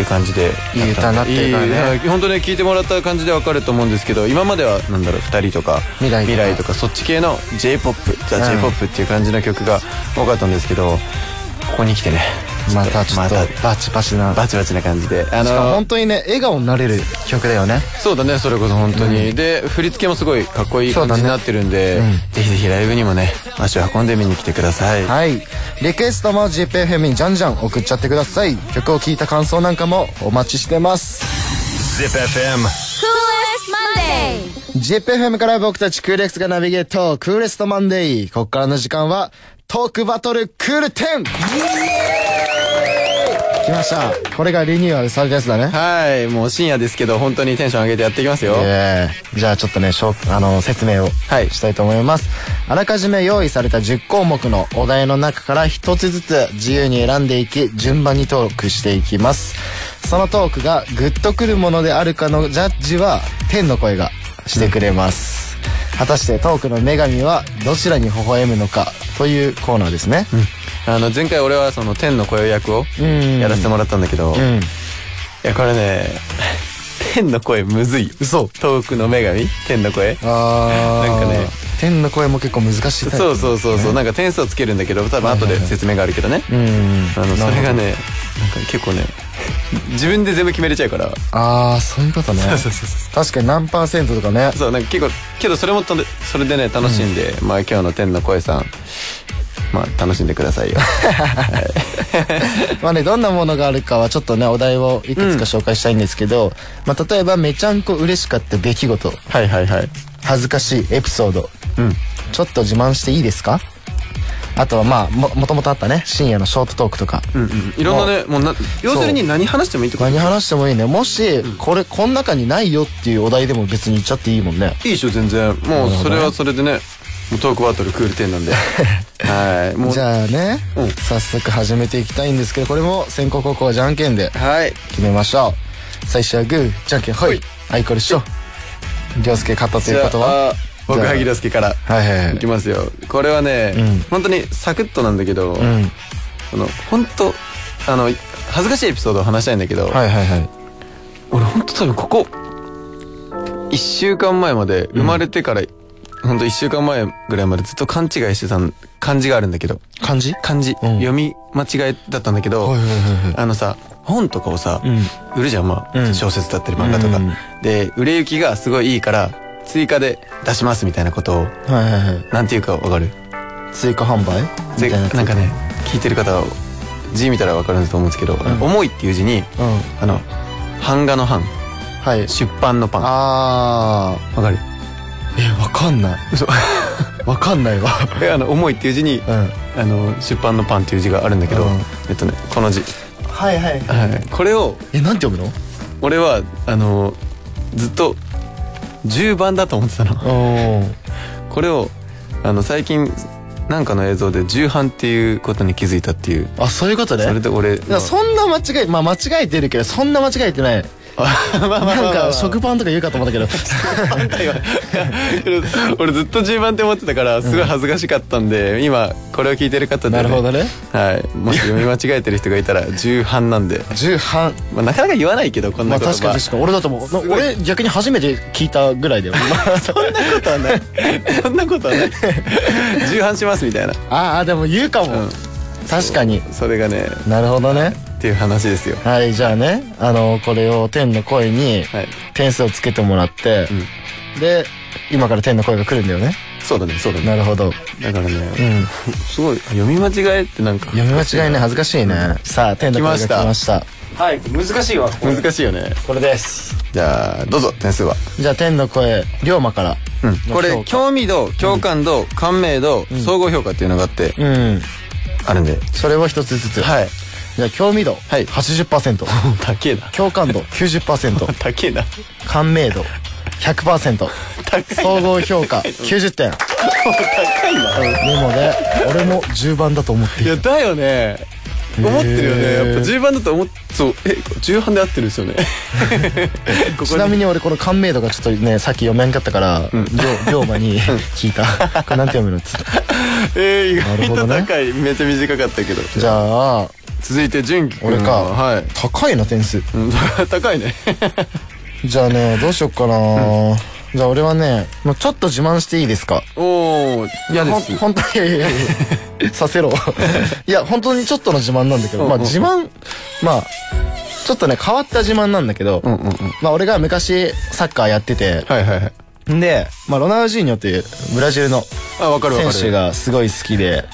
っていう感じで。いい歌になってるからね本当ね聞いてもらった感じでわかると思うんですけど今まではなんだろう2人とか未来とか。とかそっち系の j p o p ザ・うん j p o p っていう感じの曲が多かったんですけどここに来てねまたちょっとまバチバチな。バチバチな感じで。あしかも本当にね笑顔になれる曲だよね。そうだねそれこそ本当に、で振り付けもすごいかっこいい感じになってるんで、うん。ぜひぜひライブにもね足を運んで見に来てください。はい。リクエストも ZIPFM にじゃんじゃん送っちゃってください。曲を聴いた感想なんかもお待ちしてます。Zip FM. ZIPFM から僕たちクーレックスがナビゲートクーレストマンデーここからの時間はトークバトルクール 10! 来ました。これがリニューアルされたやつだね。はい、もう深夜ですけど、本当にテンション上げてやっていきますよ。えーじゃあちょっとね、しょうあの、説明をしたいと思います。あらかじめ用意された10項目のお題の中から一つずつ自由に選んでいき、順番にトークしていきます。そのトークがグッとくるものであるかのジャッジは、天の声がしてくれます。果たしてトークの女神はどちらに微笑むのかというコーナーですね。あの、前回俺はその天の声役をんやらせてもらったんだけど、いうん。や、これね、天の声むずいよ。嘘トークの女神？天の声？あー。なんかね、天の声も結構難しいタイプそうそうそうそう、なんか点数をつけるんだけど、多分後で説明があるけどね。うん。あの、それがね、なんか結構ね、自分で全部決めれちゃうから。あー、そういうことね。そうそうそう確かに何パーセントとかね。そう、なんか結構、けどそれもそれでね、楽しんで、まあ今日の天の声さん、まあ楽しんでくださいよ。まあね、どんなものがあるかはちょっとね、お題をいくつか紹介したいんですけど、まあ例えばめちゃんこ嬉しかった出来事。はいはいはい。恥ずかしいエピソード。うん。ちょっと自慢していいですか？あとはまあ、も、もともとあったね、深夜のショートトークとか。うんうん。いろんなね、もうな、要するに何話してもいいってこと何話してもいいね。もし、これ、この中にないよっていうお題でも別に言っちゃっていいもんね。いいでしょ、全然。もうそれはそれでね、トークバトルクール10なんで。はい。もう、じゃあね、うん早速始めていきたいんですけど、これも先攻後攻はじゃんけんではい。決めましょう。最初はグー、じゃんけん、ほい。あいこれしょ。りょうすけ勝ったということは？僕、萩良介から。はいはいはいいきますよ。これはね、うん本当にサクッとなんだけど、うん。あの、本当あの、恥ずかしいエピソードを話したいんだけど、はいはいはい。俺本当多分ここ、一週間前まで、生まれてから、本当一週間前ぐらいまでずっと勘違いしてた漢字があるんだけど、漢字？漢字、うん読み間違いだったんだけど、はいはいはいはい。あのさ、本とかをさ、うん。売るじゃん、まあ、うん小説だったり漫画とか。うんで、売れ行きがすごいいいから、追加で出しますみたいなことを、はいはいはい。なんていうかわかる？追加販売？みたなんかね、聞いてる方は、字見たらわかると思うんですけど、重いっていう字に、うん。あの、版画の版、はい。出版の版。あわかる？ー。え、わかんない。嘘。わかんないわ。えあの、重いっていう字に、うん。あの、出版のパンっていう字があるんだけど、うんえっとね、この字。はいはい。はい。これを、え、なんて読むの？俺は、あの、ずっと、10番だと思ってたの。これを、あの、最近、なんかの映像で重版っていうことに気づいたっていう。あ、そういうことね。それで俺、そんな間違い、まあ間違えてるけど、そんな間違えてない。なんか食パンとか言うかと思ったけど。俺ずっと10番って思ってたからすごい恥ずかしかったんで、今これを聞いてる方で、なるほどね。はいもし読み間違えてる人がいたら重版なんで、重版。まあ、なかなか言わないけどこんまあなこと確かに確かに。俺だと思う。な俺逆に初めて聞いたぐらいだよ。そんなことはない そんなことはない重版しますみたいなああ、でも言うかも。うん確かに。それがねなるほどね。っていう話ですよはい、じゃあね、あの、これを天の声にはい点数をつけてもらって、で、今から天の声が来るんだよね。そうだねそうだねなるほど。だからね、うん。すごい読み間違えってなんか読み間違いね、恥ずかしいね。さあ、天の声が来ました。はい、難しいわ。これ難しいよねこれです。じゃあどうぞ点数はじゃあ、天の声、龍馬から。うんこれ興味度共感度感銘度総合評価っていうのがあってうん。あるんでそれを一つずつ。はいじゃあ、興味度、はい。80%。高えな。共感度、90%。高えな。感銘度、100%。高いな。総合評価、90点。高いな。でもね、俺も10番だと思っている。いやだよね。思ってるよね。やっぱ10番だと思っそうえ10番で合ってるんですよね。こちなみに俺この感銘度がちょっとね、さっき読めんかったから、龍龍馬に聞いた。これなんて読むの？っつって。えー、意なる外とほどね。高い、めっちゃ短かったけど。じゃあ、続いて純喜君。俺か。はい。高いな点数。うん。高いね。じゃあね、どうしよっかな、じゃあ俺はね、もうちょっと自慢していいですか？おお嫌です。本当に、いやいやいやいやさせろ。いや、本当にちょっとの自慢なんだけど、まあ自慢、まあ、ちょっとね、変わった自慢なんだけど、うんうんうん。まあ俺が昔サッカーやってて、はいはいはい。んで、まあロナウジーニョというブラジルの選手がすごい好きで、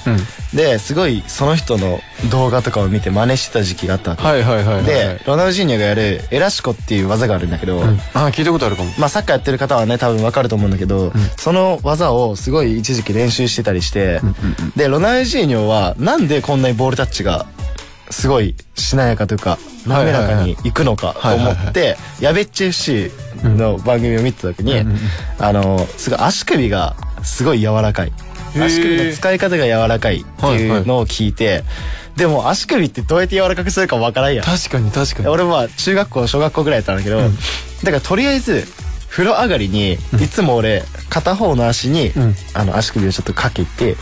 ですごいその人の動画とかを見て真似してた時期があったわけはいはいはいはい。でロナウジーニョがやるエラシコっていう技があるんだけど、あ聞いたことあるかも。まあサッカーやってる方はね多分わかると思うんだけど、その技をすごい一時期練習してたりして、でロナウジーニョはなんでこんなにボールタッチがすごいしなやかというか滑らかにいくのかと思ってやべっち FC の番組を見てた時に、あのすごい足首がすごい柔らかい。足首の使い方が柔らかいっていうのを聞いて、でも足首ってどうやって柔らかくするかわからんやん。確かに確かに。俺は中学校小学校ぐらいやったんだけど、だからとりあえず風呂上がりに、いつも俺片方の足に、あの足首をちょっとかけて、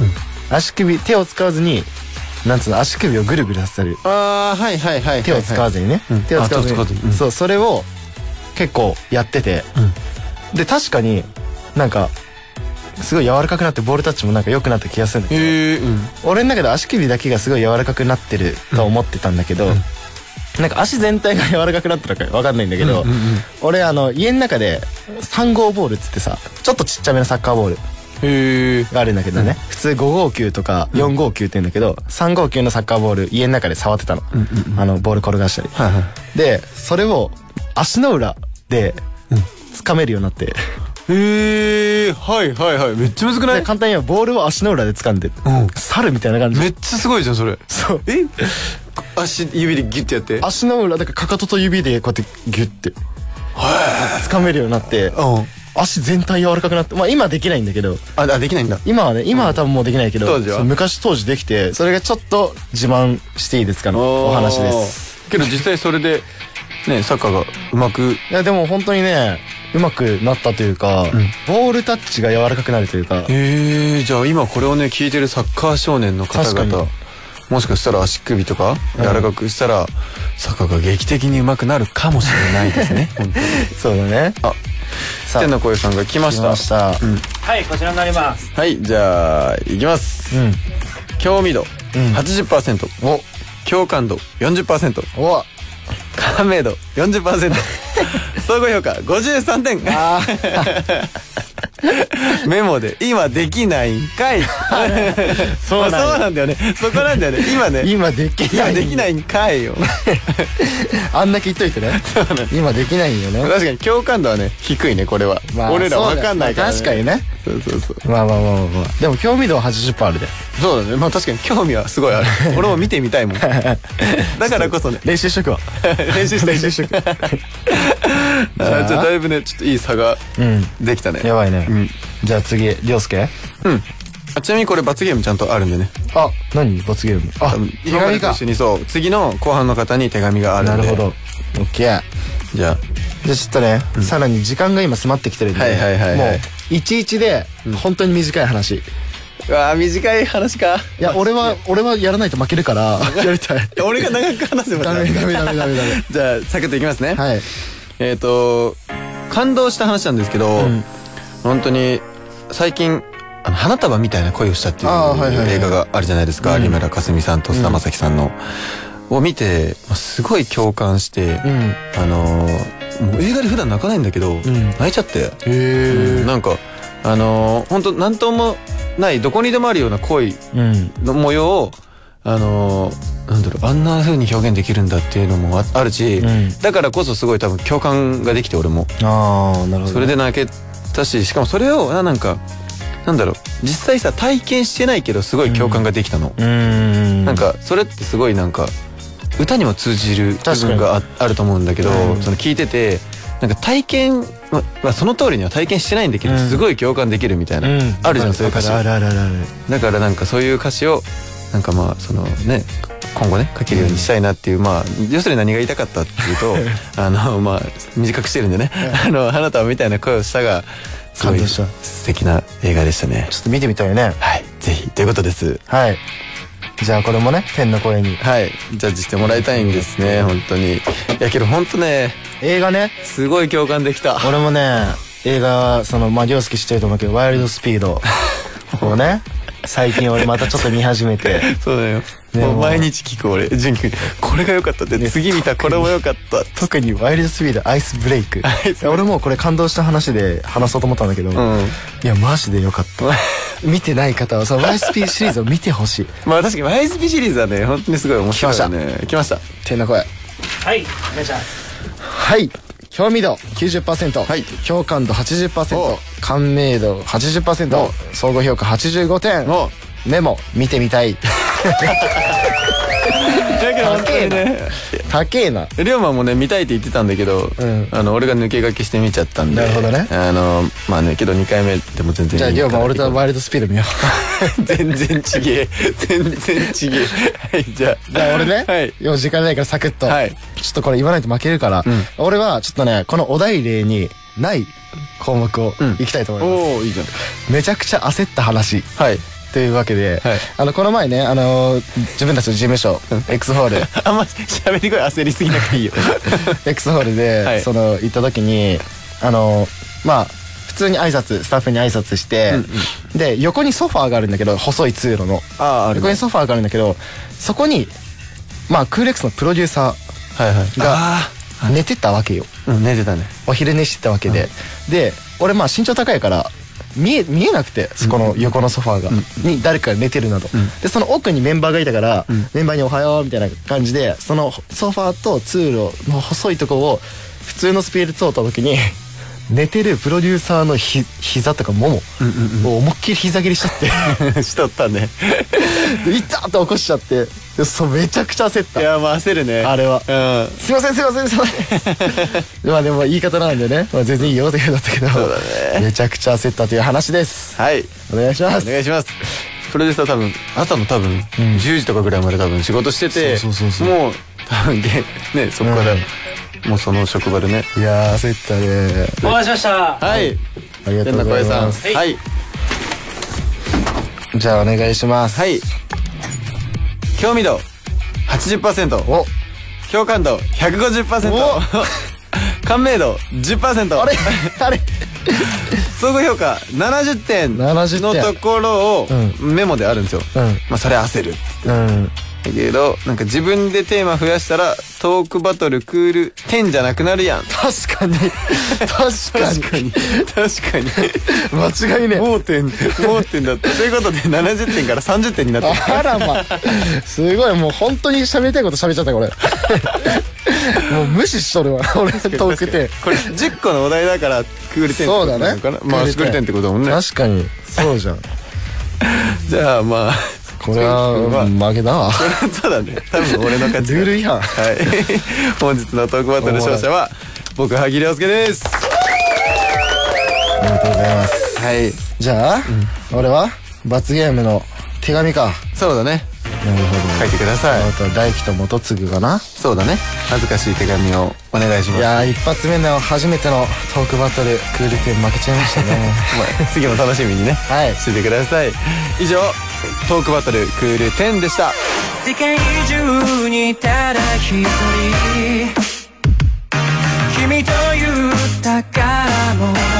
足首手を使わずになんつうの足首をぐるぐるさせる。ああはいはいはい手を使わずにね、手を使わずに。あ手を使わずに。うん。そうそれを結構やってて、で確かになんかすごい柔らかくなってボールタッチもなんか良くなった気がするんだけど、俺の中で足首だけがすごい柔らかくなってると思ってたんだけど、なんか足全体が柔らかくなったのか分かんないんだけど、俺あの家の中で3号ボールっつってさちょっとちっちゃめのサッカーボールがあるんだけどね、普通5号球とか4号球って言うんだけど、3号球のサッカーボール家の中で触ってたの、あのボール転がしたり、でそれを足の裏で掴めるようになって、へえはいはいはい。めっちゃ難くない？簡単に言えばボールを足の裏で掴んで、猿みたいな感じ。めっちゃすごいじゃんそれ。そう。え？足指でギュッてやって。足の裏だからかかとと指でこうやってギュッて掴めるようになって足全体柔らかくなってまあ今はできないんだけどあできないんだ。今はね今は多分もうできないけど当時は？昔当時できてそれがちょっと自慢していいですかのお話です。けど実際それでねサッカーがうまく？いやでも本当にねうまくなったというか、ボールタッチが柔らかくなるというか。へえじゃあ今これをね聞いてるサッカー少年の方々に。もしかしたら足首とか柔らかくしたら、サッカーが劇的に上手くなるかもしれないですね 本当に。そうだね。あ天の声さんが来ました。来ました。うん。はいこちらになります。はいじゃあいきます、興味度80%、お。共感度40%お。感銘度40% 総合評価53点 メモで今できないんかい。そうなんや。そうなんだよね。そこなんだよね。今ね。今できない。今できないんかいよ。あんだけ言っといてね。今できないんよね。確かに共感度はね低いねこれは、まあ俺らわかんないから、そうだよまあ確かにね。そうそうそう。まあまあまあまあまあ。でも興味度は80%あるで。そうだね。まあ確かに興味はすごいある。俺も見てみたいもん。だからこそね。練習しとくわ。練習して。練習しとく。じゃあだいぶねちょっといい差がうん。できたね。やばいね、うん。じゃあ次涼介？うん。あちなみにこれ罰ゲームちゃんとあるんでね。あ何？罰ゲーム？あ手今まで紙か。と一緒にそう次の後半の方に手紙があるんで。なるほど。オッケー。じゃあ。じゃあちょっとね、さらに時間が今迫ってきてるんで、はいはいはいはい。もう11で本当に短い話、うわー短い話か。いや俺は俺はやらないと負けるから。やりたい。俺が長く話せばダメダメダメダメダメ。じゃあサクッといきますね。はい。えっと感動した話なんですけど、本当に最近あの花束みたいな恋をしたっていう映画があるじゃないですか、有村架純さんと菅田将暉さんの、を見てまあすごい共感して、うん。あのーもう映画で普段泣かないんだけど、泣いちゃって。へえなんかあのー、本当なんともないどこにでもあるような恋うん。の模様をあのーなんだろうあんな風に表現できるんだっていうのもああるし、ん。だからこそすごい多分共感ができて俺も。ああなるほどそれで泣けたししかもそれをななんかなんだろう実際さ体験してないけどすごい共感ができたの、うーん。なんかそれってすごいなんか歌にも通じる部分がああると思うんだけど、うん。その聞いててなんか体験ままあその通りには体験してないんだけど、うん。すごい共感できるみたいな、うん。あるじゃんそういう歌詞。だからなんかそういう歌詞をなんかまあそのね今後ね書けるようにしたいなっていう、まあ要するに何が言いたかったっていうと あのまあ短くしてるんでね。あの花束みたいな声をしたがすごい素敵な映画でしたね。ちょっと見てみたいね。はいぜひ。ということです。はい。じゃあこれもね天の声に。はい。ジャッジしてもらいたいんですね本当に。いやけど本当ね映画ね。すごい共感できた。俺もね映画そのまあ涼介知ってると思うけどワイルドスピード。をね最近俺またちょっと見始めて。そうだよ。ねも。う毎日聞く俺。純喜君これが良かったって次見たこれも良かった。特にワイルドスピードアイスブレイク。俺もこれ感動した話で話そうと思ったんだけど、うん。いやマジでよかった。見てない方はその YSP シリーズを見てほしい。まあ確かに YSP シリーズはね本当にすごい面白いよね。来ました。天の声。はいお願いします。はい興味度90%、はい、共感度80%感銘度80%総合評価85点。メモ見てみたいだけど本当にね高えな。龍馬もね見たいって言ってたんだけど、あの俺が抜け駆けして見ちゃったんでなるほどね。あのまあねけど2回目でも全然じゃあ龍馬俺とワイルドスピード見よう。全然ちげえ。全然ちげえ。はいじゃあ。じゃあ俺ね、はい。今時間ないからサクッと、ちょっとこれ言わないと負けるから、俺はちょっとねこのお題例にない項目をいきたいと思います、おおいいじゃん。めちゃくちゃ焦った話。はいというわけで、あのこの前ねあの自分たちの事務所 X ホール。あんま喋り声焦りすぎなくていいよ。X ホールで、はい。その行った時にあのまあ普通に挨拶スタッフに挨拶して、で横にソファーがあるんだけど細い通路の。あある横にソファーがあるんだけどそこにまあクーレックスのプロデューサーが寝てたわけよ、うん寝てたね。お昼寝してたわけで、で俺まあ身長高いから見え見えなくてそこの横のソファーが、に誰かが寝てるなど、でその奥にメンバーがいたから、メンバーに「おはよう」みたいな感じでそのソファーと通路の細いとこを普通のスピード通った時に寝てるプロデューサーのひ膝とかももを思いっきり膝蹴りしちゃって。しとったね。で痛って起こしちゃって。でそうめちゃくちゃ焦った。いやまあ焦るね。あれは。うん。すいませんすいませんすいません。まあでも言い方なんでね、まあ、全然いいよって言うだったけど。そうだね。めちゃくちゃ焦ったという話です。はい。お願いします。お願いします。プロデューサー多分朝の多分10時とかぐらいまで多分仕事しててそうそうそうそう。もう多分げねそこからもうその職場でね。いやー焦ったね。お待たせしました。はい。ありがとうございます。はい。じゃあお願いします。はい興味度80%お。共感度150% 感銘度10%あれ？あれ？総合評価70点70の点。ところをメモであるんですよ、うん。まあそれ焦るうんだけどなんか自分でテーマ増やしたらトークバトルクール10じゃなくなるやん。確かに。確かに。確かに。間違いね盲点。盲点だった。ということで70点から30点になった。あらまあ。すごい。もう本当に喋りたいこと喋っちゃったこれ もう無視しとるわ。俺トークテこれ10個のお題だからクール10ってことなのかな？まあクール10ってことだもんね。確かに。そうじゃん。じゃあまあこれは負けだわ。それはそうだね多分俺の勝ちルール違反はい。本日のトークバトル勝者は僕萩亮介です。ありがとうございます。はい。じゃあ、俺は罰ゲームの手紙か。そうだね。なるほど。書いてください。あと大輝と元次かな。そうだね。恥ずかしい手紙をお願いします。いやー一発目の初めてのトークバトルクール10負けちゃいましたね。まあ次も楽しみにね。はい。しててください。以上トークバトルクール10でした。世界中にただ一人。君という宝物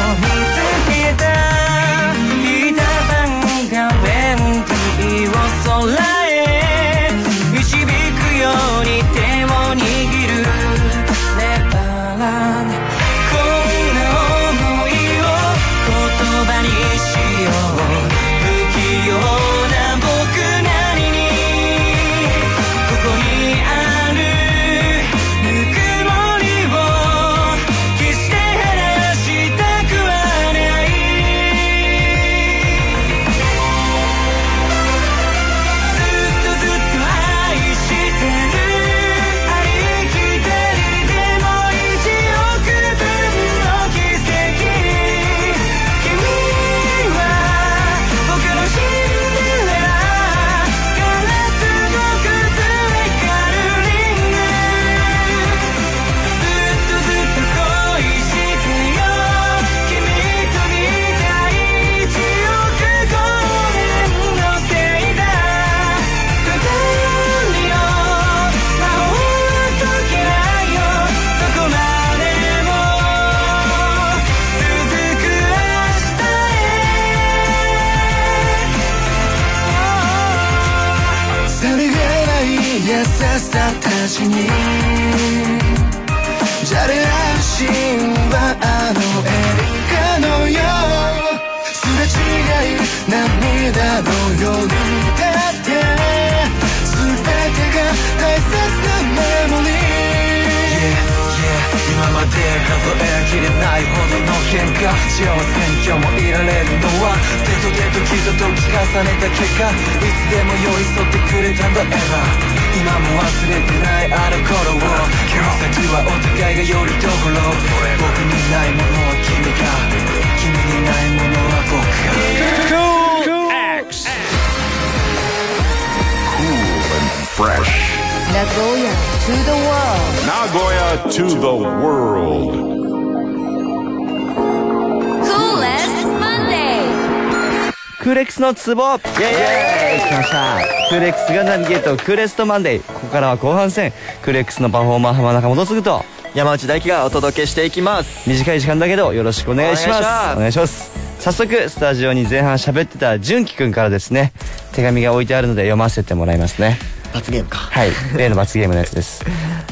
クーレックスのツボ。イェイイェーイ。来ました。クーレックスがナビゲートクーレストマンデー。ここからは後半戦。クーレックスのパフォーマー浜中元次と。山内大輝がお届けしていきます。短い時間だけどよろしくお願いします。お願いします。早速スタジオに前半喋ってた純喜くんからですね。手紙が置いてあるので読ませてもらいますね。罰ゲームか。はい。例の罰ゲームのやつです。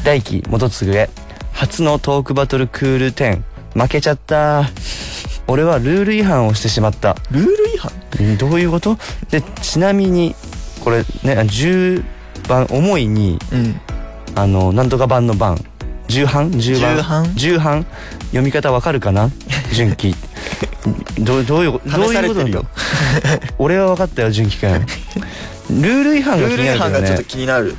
大輝元次へ。初のトークバトルクール10負けちゃった。俺はルール違反をしてしまった。ルール違反？んどういうこと？でちなみにこれね10番重いに、あのなんとか版の版？重版重版？重版？読み方わかるかな？純喜。どうどういうどういうことなんだ俺は分かったよ純喜くん。ルール違反が気ルール違になるけどね。反がちょっと気になる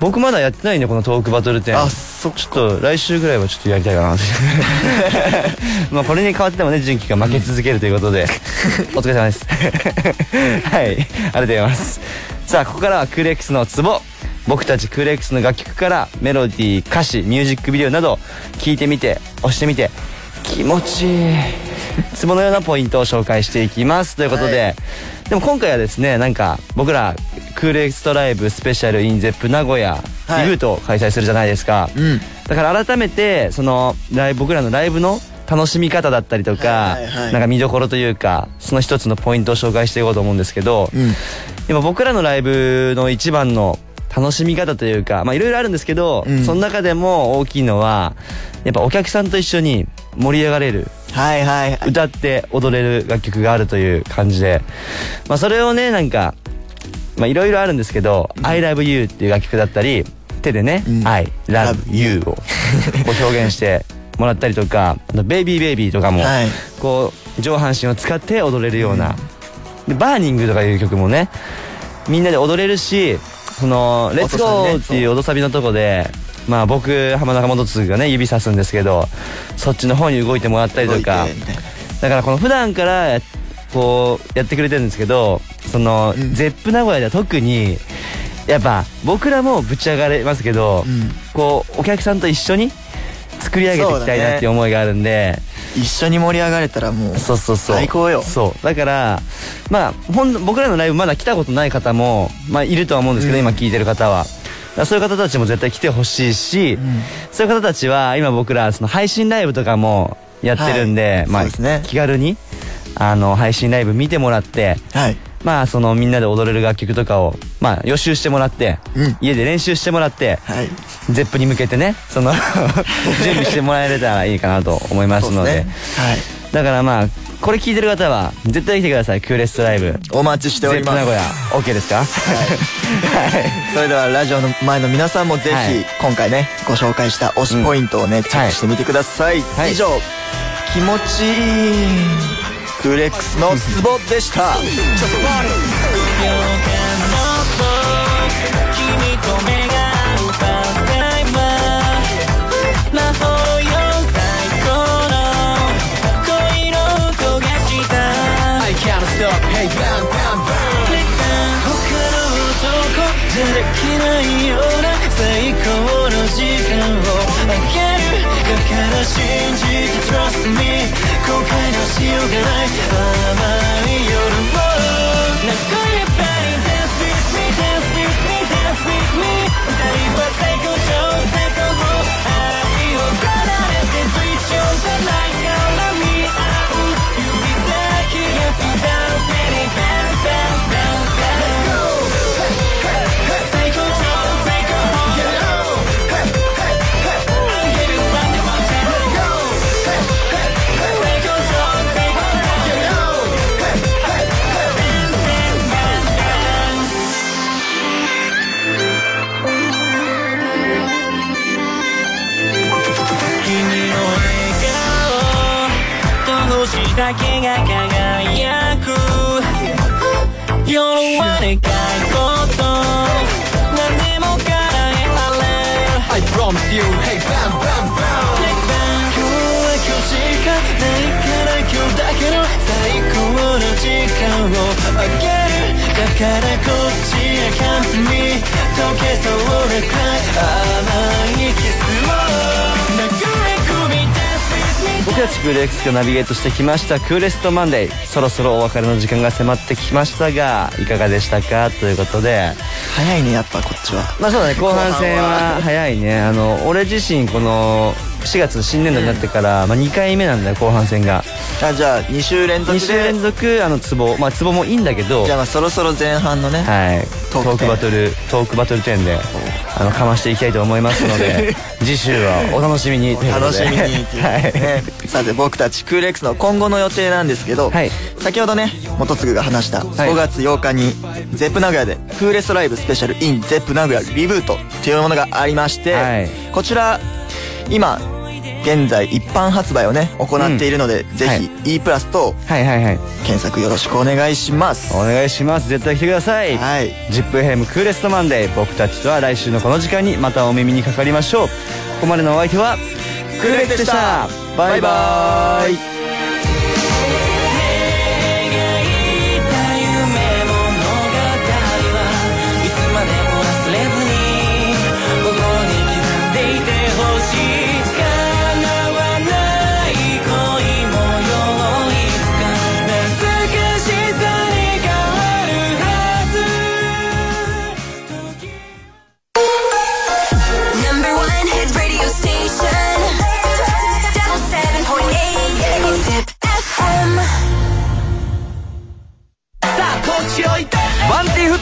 僕まだやってないんでこのトークバトル展。あそっか。ちょっと来週ぐらいはちょっとやりたいかな。まあこれに変わってもね純喜が負け続けるということで、お疲れ様です。はい。ありがとうございます。さあここからはクーレックスのツボ。僕たちクーレックスの楽曲からメロディー歌詞ミュージックビデオなど聞いてみて押してみて気持ちいい。ツボのようなポイントを紹介していきます。ということで、でも今回はですねなんか僕らクールエクストライブスペシャル in ゼップ名古屋はい。リブートを開催するじゃないですか、うん。だから改めてそのライブ僕らのライブの楽しみ方だったりとか、なんか見どころというかその一つのポイントを紹介していこうと思うんですけど、うん。今僕らのライブの一番の楽しみ方というかまあいろいろあるんですけど、うん。その中でも大きいのはやっぱお客さんと一緒に盛り上がれる。はいはいはい。歌って踊れる楽曲があるという感じで、まあ、それをねなんかまあいろいろあるんですけど「I love you」っていう楽曲だったり手でね「I love you」をこう表現してもらったりとか「あとベイビーベイビー」とかもはい。こう上半身を使って踊れるような。でバーニングとかいう曲もねみんなで踊れるしその「レッツゴー!」っていう踊サビのとこでまあ僕浜中元次がね指さすんですけどそっちの方に動いてもらったりとか。だからこの普段からやこうやってくれてるんですけどその、ゼップ名古屋では特にやっぱ僕らもぶち上がれますけど、こうお客さんと一緒に作り上げていきたいなっていう思いがあるんで、一緒に盛り上がれたらもうそうそうそう。最高よ。そう。だからまあほん僕らのライブまだ来たことない方も、まあ、いるとは思うんですけど、今聞いてる方は。そういう方たちも絶対来てほしいし、そういう方たちは今僕らその配信ライブとかもやってるんで、まあ、気軽にあの配信ライブ見てもらって、まあそのみんなで踊れる楽曲とかをまあ予習してもらって、家で練習してもらって、ゼップに向けてねその 準備してもらえれたらいいかなと思いますので。だからまあこれ聞いてる方は絶対来てくださいクーレストライブ。お待ちしております。ゼップ名古屋 OK ですか？それではラジオの前の皆さんもぜはい。ひ今回ねご紹介した推しポイントをねチェックしてみてください。以上気持ちいいクーレックスのツボでした。君と目が合うパータイム魔法よ最高の恋の音がした。I can't stop hey bam bam bam 他の男じゃできないような最高の時間を。あげるだから信じて。Trust me 後悔のしようがなたちクール X がナビゲートしてきました。クーレストマンデー。そろそろお別れの時間が迫ってきましたがいかがでしたか？ということで。早いねやっぱこっちは。まあそうだね。後半戦は早いね。あの俺自身この4月新年度になってから、まあ、2回目なんだよ後半戦が。あじゃあ2週連続で？2週連続あのツボ。まあツボもいいんだけど。じゃあまあそろそろ前半のねはい。トークバトルトークバトル10であのかましていきたいと思いますので 次週はお楽しみに。ということで楽しみに。ということで。ねさて僕たちクール X の今後の予定なんですけど、先ほどね元次が話した5月8日にゼップ名古屋でクーレストライブスペシャル in ゼップ名古屋リブートというものがありまして、こちら今現在一般発売をね行っているので、ぜひ E プラスと検索よろしくお願いします。お願いします。絶対来てください。はい。ZIPFM クーレストマンデー僕たちとは来週のこの時間にまたお耳にかかりましょう。ここまでのお相手はクーレスでした。バイバーイ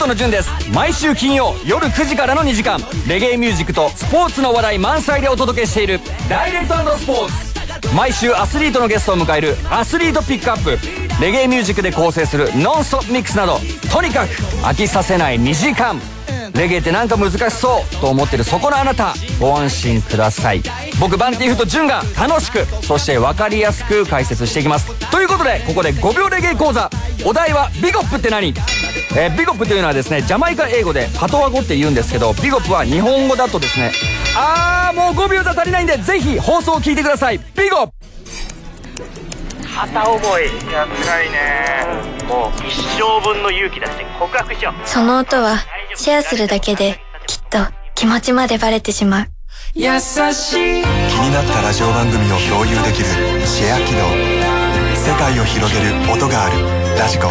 バンティーフットの順です。毎週金曜夜9時からの2時間。レゲエミュージックとスポーツの話題満載でお届けしている。ダイレクトスポーツ。毎週アスリートのゲストを迎える。アスリートピックアップ。レゲエミュージックで構成する。ノンストップミックスなど。とにかく飽きさせない2時間。レゲエってなんか難しそう。と思ってる。そこのあなた。ご安心ください。僕バンティーフとジュンが楽しくそして分かりやすく解説していきます。ということでここで5秒レゲエ講座。お題はビゴップって何？えービゴップというのはですねジャマイカ英語でパトワ語って言うんですけどビゴップは日本語だとですねあーもう5秒じゃ足りないんでぜひ放送を聞いてください。ビゴップ片思いいや辛いね。もう一生分の勇気出して告白しよう。その音はシェアするだけできっと気持ちまでバレてしまう。優しい。気になったラジオ番組を共有できるシェア機能。世界を広げる音があるラジコ